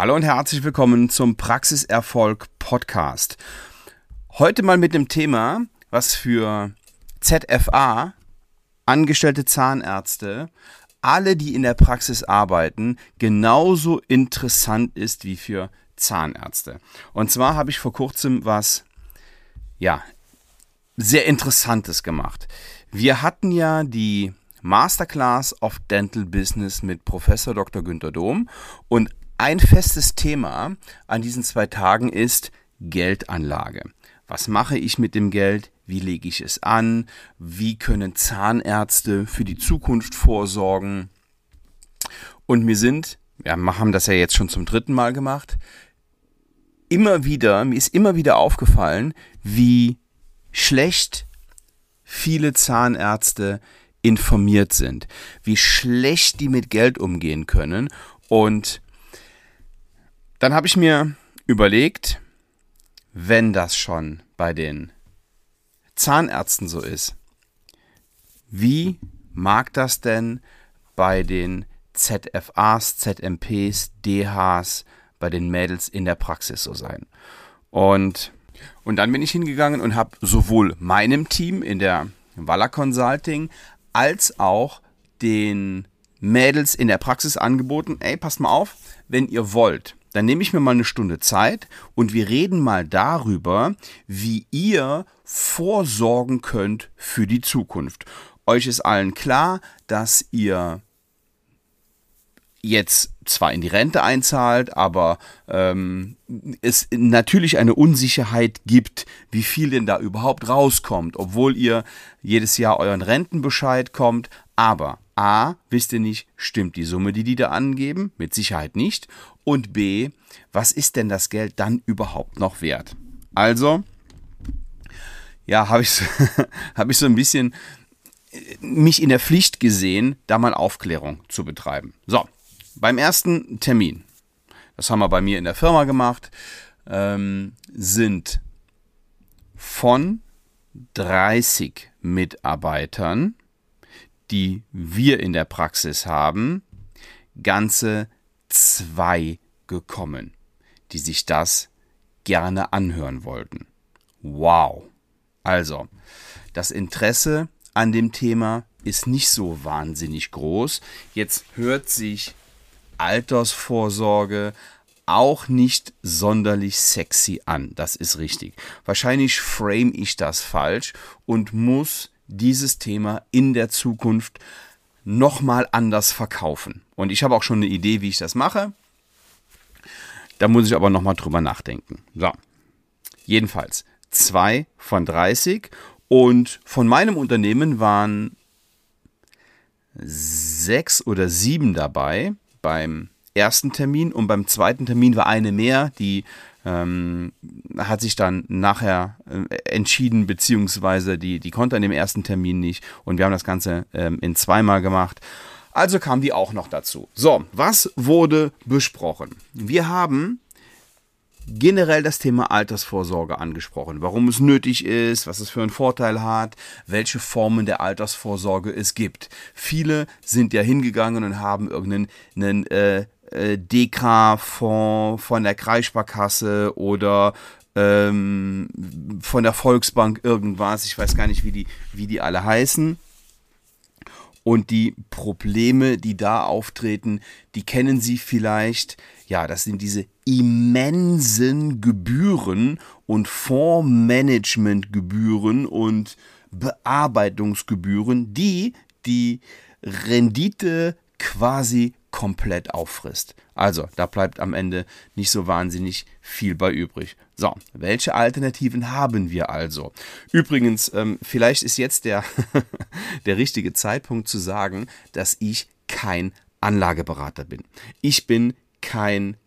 Hallo und herzlich willkommen zum Praxiserfolg Podcast. Heute mal mit dem Thema, was für ZFA, angestellte Zahnärzte, alle, die in der Praxis arbeiten, genauso interessant ist wie für Zahnärzte. Und zwar habe ich vor kurzem was, ja, sehr Interessantes gemacht. Wir hatten ja die Masterclass of Dental Business mit Professor Dr. Günter Dom und ein festes Thema an diesen zwei Tagen ist Geldanlage. Was mache ich mit dem Geld? Wie lege ich es an? Wie können Zahnärzte für die Zukunft vorsorgen? Und mir sind, wir haben das ja jetzt schon zum dritten Mal gemacht, immer wieder, mir ist immer wieder aufgefallen, wie schlecht viele Zahnärzte informiert sind, wie schlecht die mit Geld umgehen können und dann habe ich mir überlegt, wenn das schon bei den Zahnärzten so ist, wie mag das denn bei den ZFAs, ZMPs, DHs, bei den Mädels in der Praxis so sein? Und, und dann bin ich hingegangen und habe sowohl meinem Team in der Walla Consulting als auch den Mädels in der Praxis angeboten, ey, passt mal auf, wenn ihr wollt, dann nehme ich mir mal eine Stunde Zeit und wir reden mal darüber, wie ihr vorsorgen könnt für die Zukunft. Euch ist allen klar, dass ihr jetzt zwar in die Rente einzahlt, aber ähm, es natürlich eine Unsicherheit gibt, wie viel denn da überhaupt rauskommt, obwohl ihr jedes Jahr euren Rentenbescheid kommt. Aber A, wisst ihr nicht, stimmt die Summe, die die da angeben? Mit Sicherheit nicht. Und B, was ist denn das Geld dann überhaupt noch wert? Also, ja, habe ich, hab ich so ein bisschen äh, mich in der Pflicht gesehen, da mal Aufklärung zu betreiben. So, beim ersten Termin, das haben wir bei mir in der Firma gemacht, ähm, sind von 30 Mitarbeitern, die wir in der Praxis haben, ganze zwei gekommen, die sich das gerne anhören wollten. Wow. Also, das Interesse an dem Thema ist nicht so wahnsinnig groß. Jetzt hört sich Altersvorsorge auch nicht sonderlich sexy an. Das ist richtig. Wahrscheinlich frame ich das falsch und muss dieses Thema in der Zukunft nochmal anders verkaufen. Und ich habe auch schon eine Idee, wie ich das mache. Da muss ich aber nochmal drüber nachdenken. So. Jedenfalls zwei von 30 und von meinem Unternehmen waren sechs oder sieben dabei beim ersten Termin und beim zweiten Termin war eine mehr, die ähm, hat sich dann nachher äh, entschieden, beziehungsweise die, die konnte an dem ersten Termin nicht und wir haben das Ganze ähm, in zweimal gemacht. Also kam die auch noch dazu. So, was wurde besprochen? Wir haben generell das Thema Altersvorsorge angesprochen. Warum es nötig ist, was es für einen Vorteil hat, welche Formen der Altersvorsorge es gibt. Viele sind ja hingegangen und haben irgendeinen einen, äh, äh, Dekra-Fonds von der Kreissparkasse oder ähm, von der Volksbank irgendwas. Ich weiß gar nicht, wie die, wie die alle heißen. Und die Probleme, die da auftreten, die kennen Sie vielleicht. Ja, das sind diese immensen Gebühren und Fondsmanagementgebühren und Bearbeitungsgebühren, die die Rendite quasi komplett auffrisst. Also, da bleibt am Ende nicht so wahnsinnig viel bei übrig. So, welche Alternativen haben wir also? Übrigens, ähm, vielleicht ist jetzt der, der richtige Zeitpunkt zu sagen, dass ich kein Anlageberater bin. Ich bin kein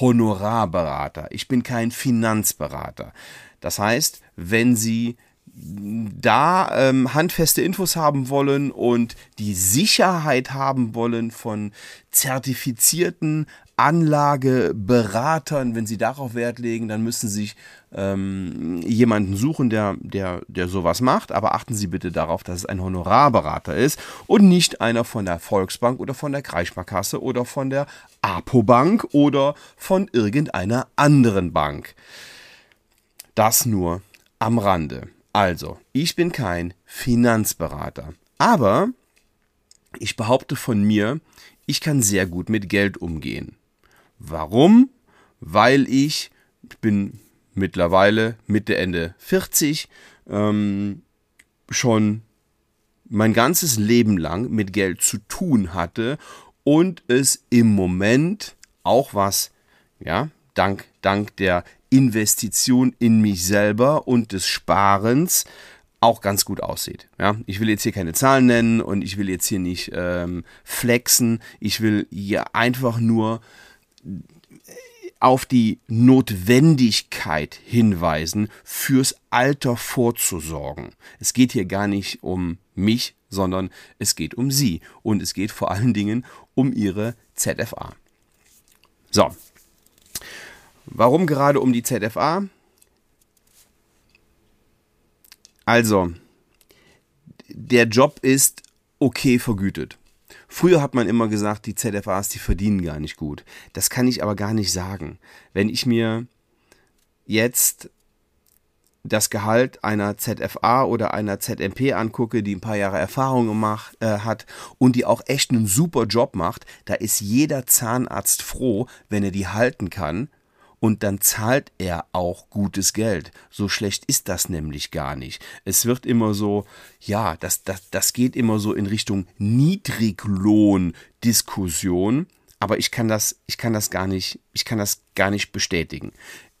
Honorarberater. Ich bin kein Finanzberater. Das heißt, wenn Sie da ähm, handfeste Infos haben wollen und die Sicherheit haben wollen von zertifizierten Anlageberatern, wenn sie darauf Wert legen, dann müssen sie sich ähm, jemanden suchen, der, der, der sowas macht. Aber achten Sie bitte darauf, dass es ein Honorarberater ist und nicht einer von der Volksbank oder von der Kreissparkasse oder von der Apobank oder von irgendeiner anderen Bank. Das nur am Rande. Also, ich bin kein Finanzberater, aber ich behaupte von mir, ich kann sehr gut mit Geld umgehen. Warum? Weil ich, ich bin mittlerweile Mitte, Ende 40, ähm, schon mein ganzes Leben lang mit Geld zu tun hatte und es im Moment auch was, ja, dank, dank der Investition in mich selber und des Sparens auch ganz gut aussieht. Ja, ich will jetzt hier keine Zahlen nennen und ich will jetzt hier nicht ähm, flexen. Ich will hier einfach nur auf die Notwendigkeit hinweisen, fürs Alter vorzusorgen. Es geht hier gar nicht um mich, sondern es geht um Sie und es geht vor allen Dingen um Ihre ZFA. So, warum gerade um die ZFA? Also, der Job ist okay vergütet. Früher hat man immer gesagt, die ZFAs, die verdienen gar nicht gut. Das kann ich aber gar nicht sagen. Wenn ich mir jetzt das Gehalt einer ZFA oder einer ZMP angucke, die ein paar Jahre Erfahrung gemacht äh, hat und die auch echt einen super Job macht, da ist jeder Zahnarzt froh, wenn er die halten kann und dann zahlt er auch gutes Geld. So schlecht ist das nämlich gar nicht. Es wird immer so, ja, das, das, das geht immer so in Richtung Niedriglohn-Diskussion, aber ich kann das, ich kann das gar nicht, ich kann das gar nicht bestätigen.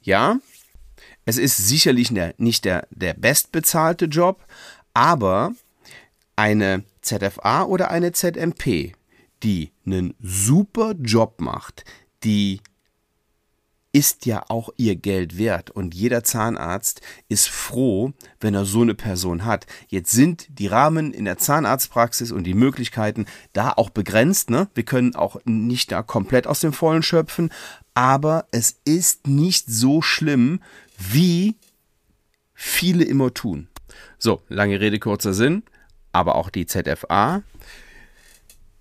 Ja, es ist sicherlich der, nicht der, der bestbezahlte Job, aber eine ZFA oder eine ZMP, die einen super Job macht, die ist ja auch ihr Geld wert und jeder Zahnarzt ist froh, wenn er so eine Person hat. Jetzt sind die Rahmen in der Zahnarztpraxis und die Möglichkeiten da auch begrenzt. Ne? Wir können auch nicht da komplett aus dem Vollen schöpfen, aber es ist nicht so schlimm, wie viele immer tun. So, lange Rede, kurzer Sinn, aber auch die ZFA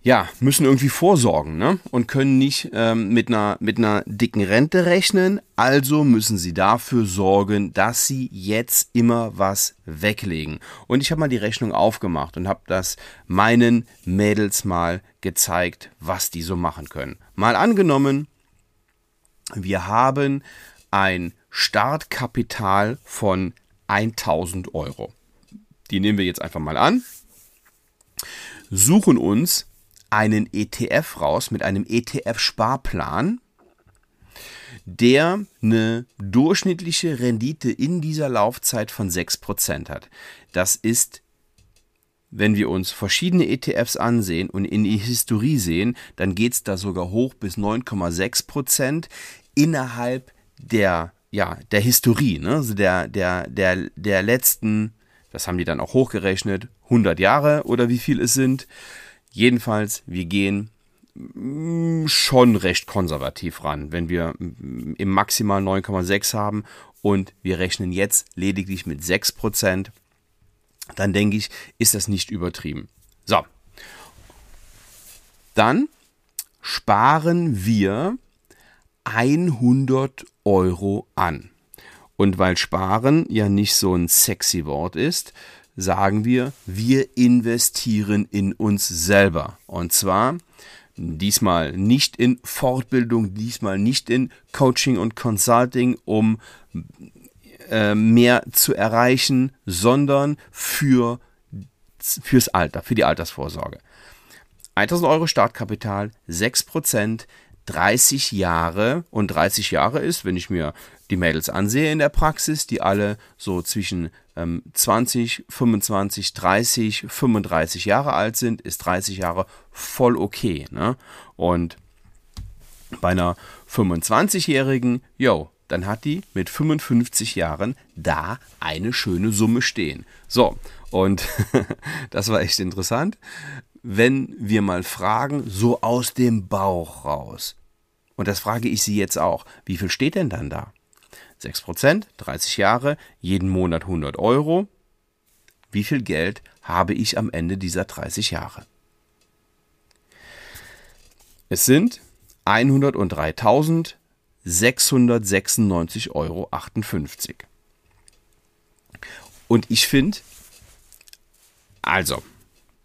ja, müssen irgendwie vorsorgen ne? und können nicht ähm, mit, einer, mit einer dicken Rente rechnen. Also müssen sie dafür sorgen, dass sie jetzt immer was weglegen. Und ich habe mal die Rechnung aufgemacht und habe das meinen Mädels mal gezeigt, was die so machen können. Mal angenommen, wir haben ein Startkapital von 1000 Euro. Die nehmen wir jetzt einfach mal an suchen uns einen ETF raus mit einem ETF-Sparplan, der eine durchschnittliche Rendite in dieser Laufzeit von 6% hat. Das ist, wenn wir uns verschiedene ETFs ansehen und in die Historie sehen, dann geht es da sogar hoch bis 9,6% innerhalb der, ja, der Historie, ne? also der, der, der, der letzten, das haben die dann auch hochgerechnet, 100 Jahre oder wie viel es sind. Jedenfalls, wir gehen mm, schon recht konservativ ran, wenn wir mm, im Maximal 9,6 haben und wir rechnen jetzt lediglich mit 6%, dann denke ich, ist das nicht übertrieben. So, dann sparen wir 100 Euro an. Und weil sparen ja nicht so ein sexy Wort ist, sagen wir, wir investieren in uns selber. Und zwar diesmal nicht in Fortbildung, diesmal nicht in Coaching und Consulting, um äh, mehr zu erreichen, sondern für, fürs Alter, für die Altersvorsorge. 1000 Euro Startkapital, 6%, 30 Jahre und 30 Jahre ist, wenn ich mir die Mädels ansehe in der Praxis, die alle so zwischen ähm, 20, 25, 30, 35 Jahre alt sind, ist 30 Jahre voll okay. Ne? Und bei einer 25-Jährigen, yo, dann hat die mit 55 Jahren da eine schöne Summe stehen. So, und das war echt interessant. Wenn wir mal fragen, so aus dem Bauch raus, und das frage ich Sie jetzt auch, wie viel steht denn dann da? 6%, 30 Jahre, jeden Monat 100 Euro. Wie viel Geld habe ich am Ende dieser 30 Jahre? Es sind 103.696,58 Euro. Und ich finde, also,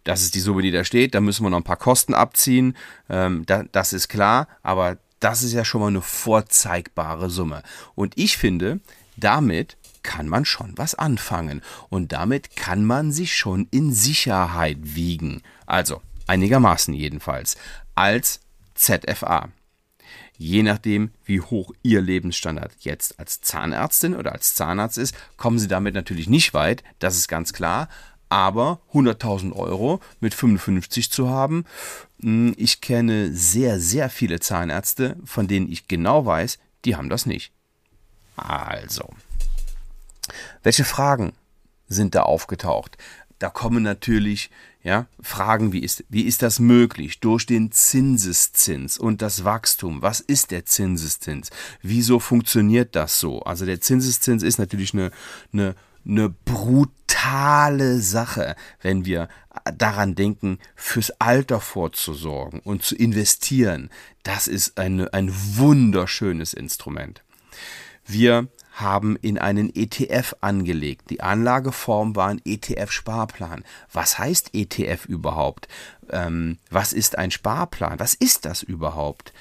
das ist die Summe, die da steht. Da müssen wir noch ein paar Kosten abziehen. Ähm, da, das ist klar. Aber das ist ja schon mal eine vorzeigbare Summe. Und ich finde, damit kann man schon was anfangen. Und damit kann man sich schon in Sicherheit wiegen. Also, einigermaßen jedenfalls. Als ZFA. Je nachdem, wie hoch Ihr Lebensstandard jetzt als Zahnärztin oder als Zahnarzt ist, kommen Sie damit natürlich nicht weit, das ist ganz klar. Aber 100.000 Euro mit 55 zu haben, ich kenne sehr, sehr viele Zahnärzte, von denen ich genau weiß, die haben das nicht. Also, welche Fragen sind da aufgetaucht? Da kommen natürlich ja, Fragen, wie ist, wie ist das möglich? Durch den Zinseszins und das Wachstum. Was ist der Zinseszins? Wieso funktioniert das so? Also der Zinseszins ist natürlich eine, eine, eine brutale Sache, wenn wir daran denken, fürs Alter vorzusorgen und zu investieren. Das ist eine, ein wunderschönes Instrument. Wir haben in einen ETF angelegt. Die Anlageform war ein ETF-Sparplan. Was heißt ETF überhaupt? Ähm, was ist ein Sparplan? Was ist das überhaupt?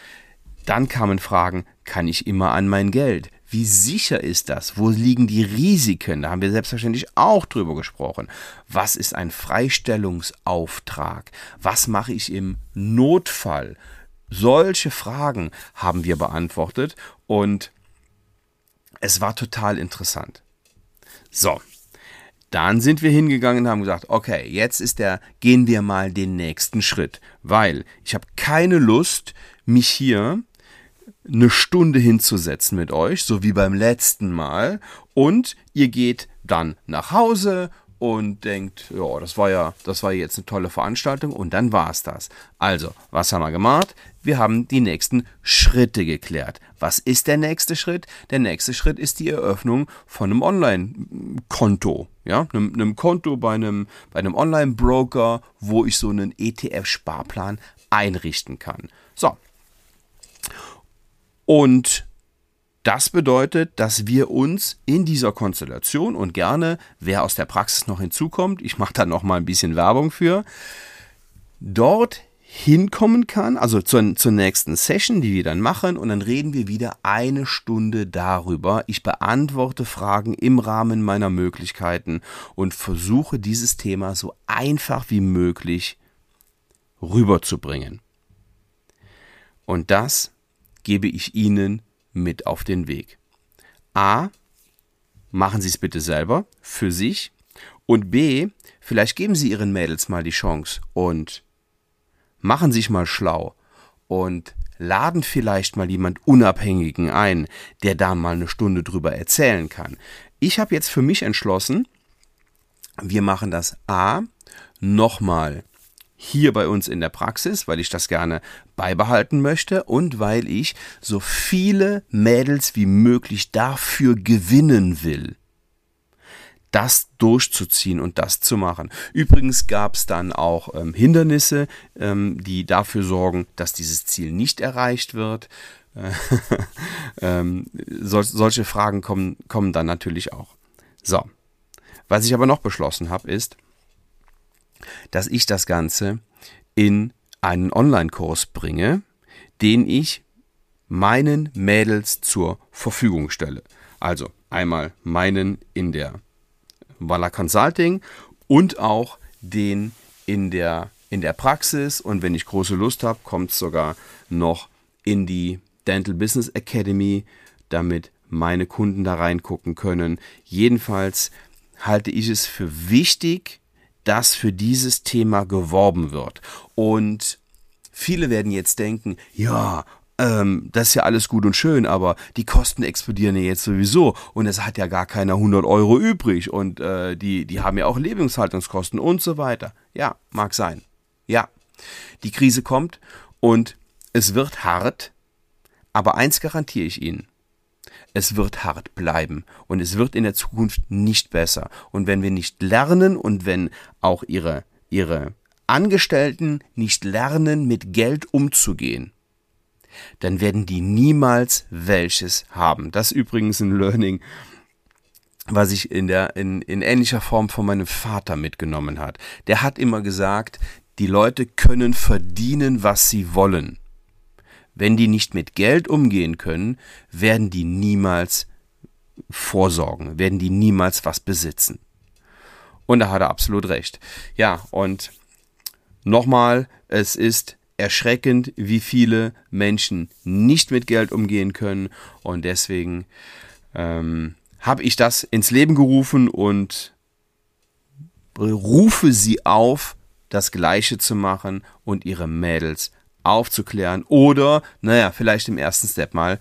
Dann kamen Fragen, kann ich immer an mein Geld? Wie sicher ist das? Wo liegen die Risiken? Da haben wir selbstverständlich auch drüber gesprochen. Was ist ein Freistellungsauftrag? Was mache ich im Notfall? Solche Fragen haben wir beantwortet und es war total interessant. So, dann sind wir hingegangen und haben gesagt, okay, jetzt ist der, gehen wir mal den nächsten Schritt, weil ich habe keine Lust, mich hier eine Stunde hinzusetzen mit euch, so wie beim letzten Mal, und ihr geht dann nach Hause und denkt, ja, das war ja, das war jetzt eine tolle Veranstaltung und dann war es das. Also, was haben wir gemacht? Wir haben die nächsten Schritte geklärt. Was ist der nächste Schritt? Der nächste Schritt ist die Eröffnung von einem Online-Konto. Ja, einem, einem Konto bei einem, bei einem Online-Broker, wo ich so einen ETF-Sparplan einrichten kann. So. Und das bedeutet, dass wir uns in dieser Konstellation und gerne, wer aus der Praxis noch hinzukommt, ich mache da noch mal ein bisschen Werbung für, dort hinkommen kann, also zur, zur nächsten Session, die wir dann machen, und dann reden wir wieder eine Stunde darüber. Ich beantworte Fragen im Rahmen meiner Möglichkeiten und versuche dieses Thema so einfach wie möglich rüberzubringen. Und das gebe ich Ihnen mit auf den Weg. A, machen Sie es bitte selber für sich und B, vielleicht geben Sie Ihren Mädels mal die Chance und machen sich mal schlau und laden vielleicht mal jemand Unabhängigen ein, der da mal eine Stunde drüber erzählen kann. Ich habe jetzt für mich entschlossen, wir machen das A nochmal hier bei uns in der Praxis, weil ich das gerne beibehalten möchte und weil ich so viele Mädels wie möglich dafür gewinnen will das durchzuziehen und das zu machen. Übrigens gab es dann auch ähm, Hindernisse, ähm, die dafür sorgen, dass dieses Ziel nicht erreicht wird. ähm, sol solche Fragen kommen, kommen dann natürlich auch. So, was ich aber noch beschlossen habe, ist, dass ich das Ganze in einen Online-Kurs bringe, den ich meinen Mädels zur Verfügung stelle. Also einmal meinen in der Walla Consulting und auch den in der, in der Praxis. Und wenn ich große Lust habe, kommt es sogar noch in die Dental Business Academy, damit meine Kunden da reingucken können. Jedenfalls halte ich es für wichtig, dass für dieses Thema geworben wird. Und viele werden jetzt denken, ja, ähm, das ist ja alles gut und schön, aber die Kosten explodieren ja jetzt sowieso und es hat ja gar keiner 100 Euro übrig und äh, die, die haben ja auch Lebenshaltungskosten und so weiter. Ja, mag sein. Ja, die Krise kommt und es wird hart, aber eins garantiere ich Ihnen. Es wird hart bleiben und es wird in der Zukunft nicht besser. Und wenn wir nicht lernen und wenn auch Ihre, Ihre Angestellten nicht lernen, mit Geld umzugehen, dann werden die niemals welches haben. Das ist übrigens ein Learning, was ich in der in, in ähnlicher Form von meinem Vater mitgenommen hat. Der hat immer gesagt, die Leute können verdienen, was sie wollen. Wenn die nicht mit Geld umgehen können, werden die niemals vorsorgen, werden die niemals was besitzen. Und da hat er absolut recht. Ja, und nochmal, es ist erschreckend, wie viele Menschen nicht mit Geld umgehen können. Und deswegen ähm, habe ich das ins Leben gerufen und rufe sie auf, das Gleiche zu machen und ihre Mädels aufzuklären oder, naja, vielleicht im ersten Step mal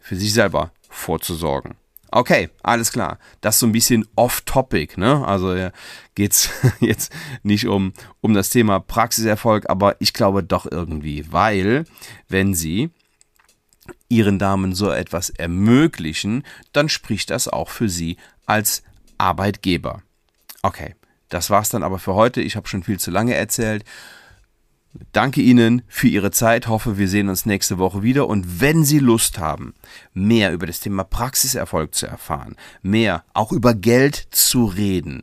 für sich selber vorzusorgen. Okay, alles klar. Das ist so ein bisschen off-topic, ne? Also ja, geht's jetzt nicht um, um das Thema Praxiserfolg, aber ich glaube doch irgendwie, weil wenn Sie Ihren Damen so etwas ermöglichen, dann spricht das auch für Sie als Arbeitgeber. Okay, das war's dann aber für heute. Ich habe schon viel zu lange erzählt. Danke Ihnen für Ihre Zeit. Hoffe, wir sehen uns nächste Woche wieder. Und wenn Sie Lust haben, mehr über das Thema Praxiserfolg zu erfahren, mehr auch über Geld zu reden,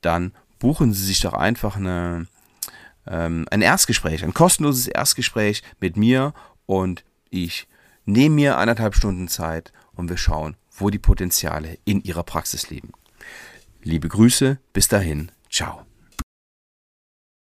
dann buchen Sie sich doch einfach eine, ähm, ein Erstgespräch, ein kostenloses Erstgespräch mit mir und ich nehme mir anderthalb Stunden Zeit und wir schauen, wo die Potenziale in Ihrer Praxis liegen. Liebe Grüße, bis dahin, ciao.